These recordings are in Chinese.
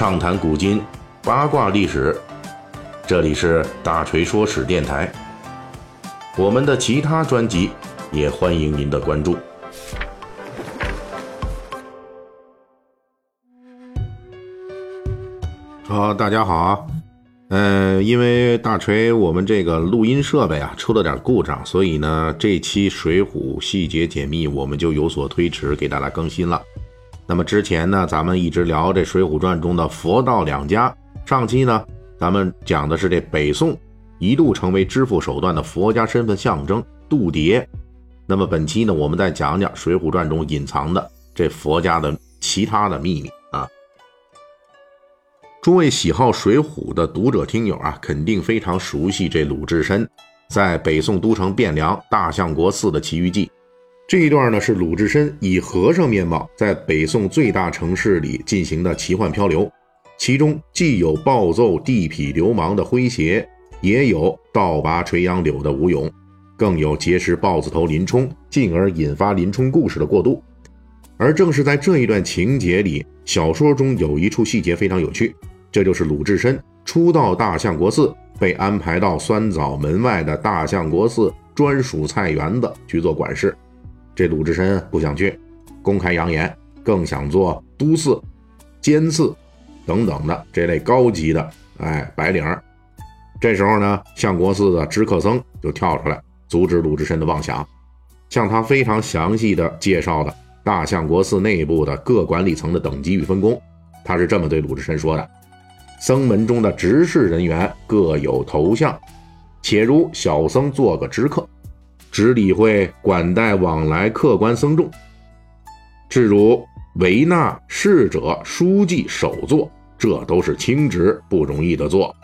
畅谈古今，八卦历史。这里是大锤说史电台。我们的其他专辑也欢迎您的关注。好，大家好啊。嗯，因为大锤我们这个录音设备啊出了点故障，所以呢，这期《水浒》细节解密我们就有所推迟，给大家更新了。那么之前呢，咱们一直聊这《水浒传》中的佛道两家。上期呢，咱们讲的是这北宋一度成为支付手段的佛家身份象征度牒。那么本期呢，我们再讲讲《水浒传》中隐藏的这佛家的其他的秘密啊。诸位喜好《水浒》的读者听友啊，肯定非常熟悉这鲁智深在北宋都城汴梁大相国寺的奇遇记。这一段呢，是鲁智深以和尚面貌在北宋最大城市里进行的奇幻漂流，其中既有暴揍地痞流氓的诙谐，也有倒拔垂杨柳的吴勇，更有结识豹子头林冲，进而引发林冲故事的过渡。而正是在这一段情节里，小说中有一处细节非常有趣。这就是鲁智深初到大相国寺，被安排到酸枣门外的大相国寺专属菜园子去做管事。这鲁智深不想去，公开扬言更想做都寺、监寺等等的这类高级的哎白领。这时候呢，相国寺的知客僧就跳出来阻止鲁智深的妄想，向他非常详细的介绍了大相国寺内部的各管理层的等级与分工。他是这么对鲁智深说的。僧门中的执事人员各有头像，且如小僧做个知客，只理会管待往来客官僧众；至如维纳侍者、书记、首座，这都是轻职，不容易的做。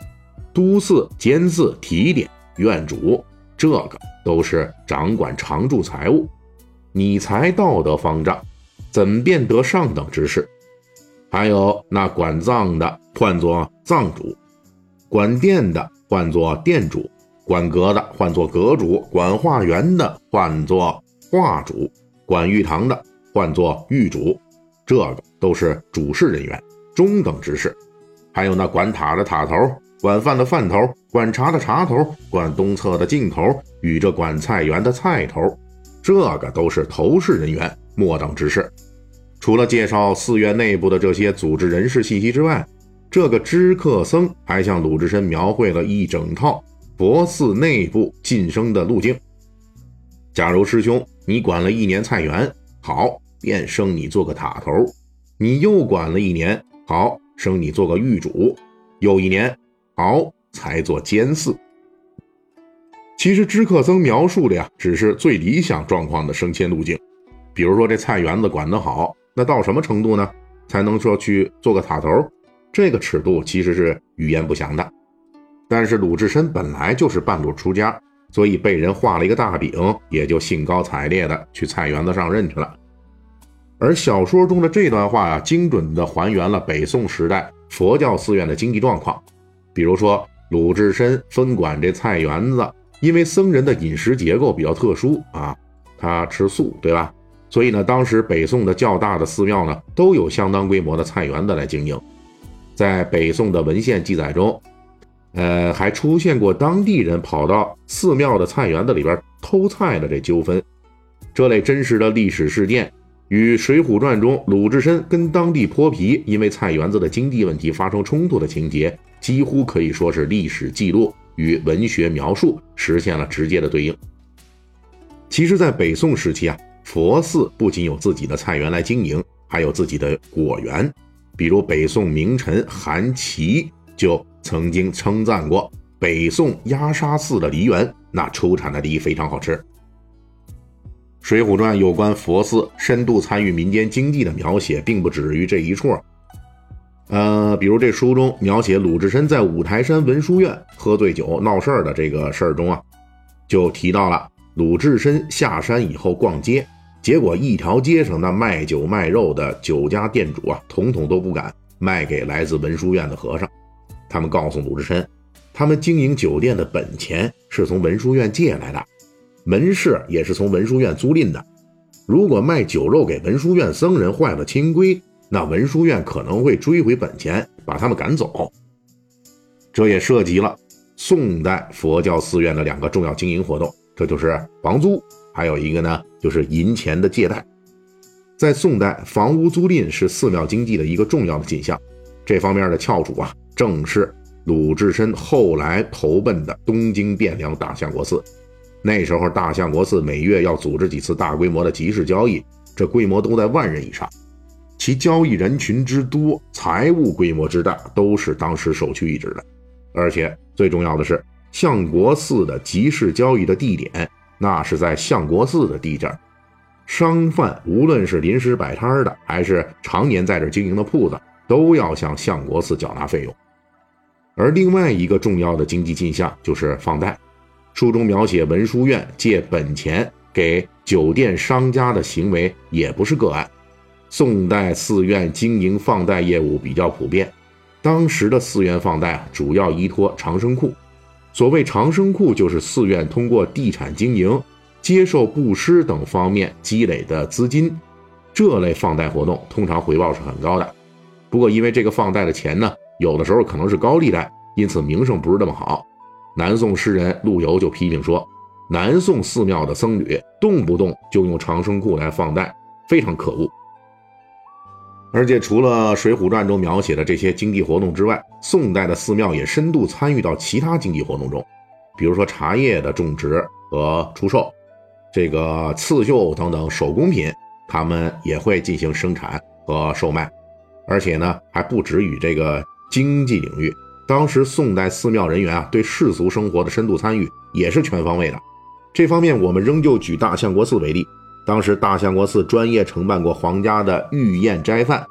都寺、监寺、提点、院主，这个都是掌管常住财物。你才道德方丈，怎便得上等之事？还有那管葬的唤作葬主，管殿的唤作殿主，管阁的唤作阁主，管画园的唤作画主，管玉堂的唤作玉主，这个都是主事人员，中等之事。还有那管塔的塔头，管饭的饭头，管茶的茶头，管东侧的镜头与这管菜园的菜头，这个都是头事人员，末等之事。除了介绍寺院内部的这些组织人事信息之外，这个知客僧还向鲁智深描绘了一整套佛寺内部晋升的路径。假如师兄你管了一年菜园，好，便升你做个塔头；你又管了一年，好，升你做个狱主；又一年，好，才做监寺。其实知客僧描述的呀，只是最理想状况的升迁路径。比如说这菜园子管得好。那到什么程度呢？才能说去做个塔头？这个尺度其实是语言不详的。但是鲁智深本来就是半路出家，所以被人画了一个大饼，也就兴高采烈的去菜园子上任去了。而小说中的这段话啊，精准的还原了北宋时代佛教寺院的经济状况。比如说鲁智深分管这菜园子，因为僧人的饮食结构比较特殊啊，他吃素，对吧？所以呢，当时北宋的较大的寺庙呢，都有相当规模的菜园子来经营。在北宋的文献记载中，呃，还出现过当地人跑到寺庙的菜园子里边偷菜的这纠纷。这类真实的历史事件，与《水浒传》中鲁智深跟当地泼皮因为菜园子的经济问题发生冲突的情节，几乎可以说是历史记录与文学描述实现了直接的对应。其实，在北宋时期啊。佛寺不仅有自己的菜园来经营，还有自己的果园。比如北宋名臣韩琦就曾经称赞过北宋鸦沙寺的梨园，那出产的梨非常好吃。《水浒传》有关佛寺深度参与民间经济的描写，并不止于这一处。呃，比如这书中描写鲁智深在五台山文殊院喝醉酒闹事儿的这个事儿中啊，就提到了鲁智深下山以后逛街。结果一条街上那卖酒卖肉的酒家店主啊，统统都不敢卖给来自文殊院的和尚。他们告诉鲁智深，他们经营酒店的本钱是从文殊院借来的，门市也是从文殊院租赁的。如果卖酒肉给文殊院僧人坏了清规，那文殊院可能会追回本钱，把他们赶走。这也涉及了宋代佛教寺院的两个重要经营活动，这就是房租，还有一个呢就是银钱的借贷。在宋代，房屋租赁是寺庙经济的一个重要的进项，这方面的翘楚啊，正是鲁智深后来投奔的东京汴梁大相国寺。那时候，大相国寺每月要组织几次大规模的集市交易，这规模都在万人以上，其交易人群之多，财务规模之大，都是当时首屈一指的。而且最重要的是，相国寺的集市交易的地点，那是在相国寺的地界儿商贩无论是临时摆摊的，还是常年在这经营的铺子，都要向相国寺缴纳费用。而另外一个重要的经济进项就是放贷。书中描写文殊院借本钱给酒店商家的行为也不是个案。宋代寺院经营放贷业务比较普遍，当时的寺院放贷主要依托长生库。所谓长生库，就是寺院通过地产经营、接受布施等方面积累的资金。这类放贷活动通常回报是很高的。不过，因为这个放贷的钱呢，有的时候可能是高利贷，因此名声不是那么好。南宋诗人陆游就批评说：“南宋寺庙的僧侣动不动就用长生库来放贷，非常可恶。”而且，除了《水浒传》中描写的这些经济活动之外，宋代的寺庙也深度参与到其他经济活动中，比如说茶叶的种植和出售，这个刺绣等等手工品，他们也会进行生产和售卖。而且呢，还不止于这个经济领域。当时宋代寺庙人员啊，对世俗生活的深度参与也是全方位的。这方面，我们仍旧举大相国寺为例。当时大相国寺专业承办过皇家的御宴斋饭，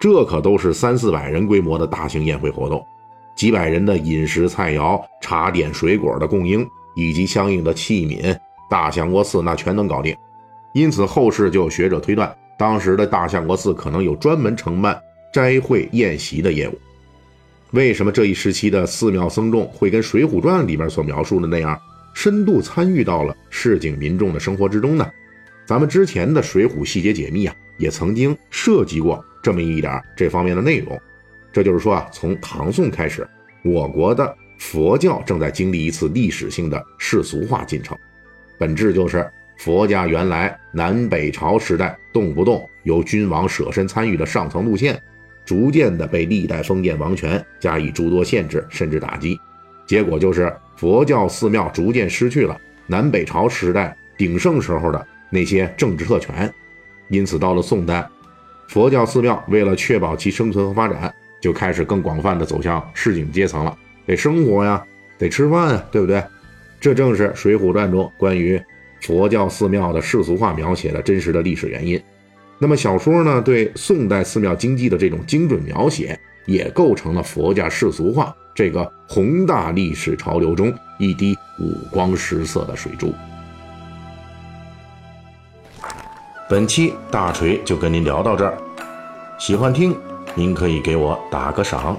这可都是三四百人规模的大型宴会活动，几百人的饮食菜肴、茶点、水果的供应，以及相应的器皿，大相国寺那全能搞定。因此，后世就有学者推断，当时的大相国寺可能有专门承办斋会宴席的业务。为什么这一时期的寺庙僧众会跟《水浒传》里面所描述的那样，深度参与到了市井民众的生活之中呢？咱们之前的《水浒细节解密》啊，也曾经涉及过这么一点这方面的内容。这就是说啊，从唐宋开始，我国的佛教正在经历一次历史性的世俗化进程，本质就是佛家原来南北朝时代动不动由君王舍身参与的上层路线。逐渐的被历代封建王权加以诸多限制甚至打击，结果就是佛教寺庙逐渐失去了南北朝时代鼎盛时候的那些政治特权。因此，到了宋代，佛教寺庙为了确保其生存和发展，就开始更广泛的走向市井阶层了。得生活呀，得吃饭啊，对不对？这正是《水浒传》中关于佛教寺庙的世俗化描写的真实的历史原因。那么小说呢，对宋代寺庙经济的这种精准描写，也构成了佛家世俗化这个宏大历史潮流中一滴五光十色的水珠。本期大锤就跟您聊到这儿，喜欢听您可以给我打个赏。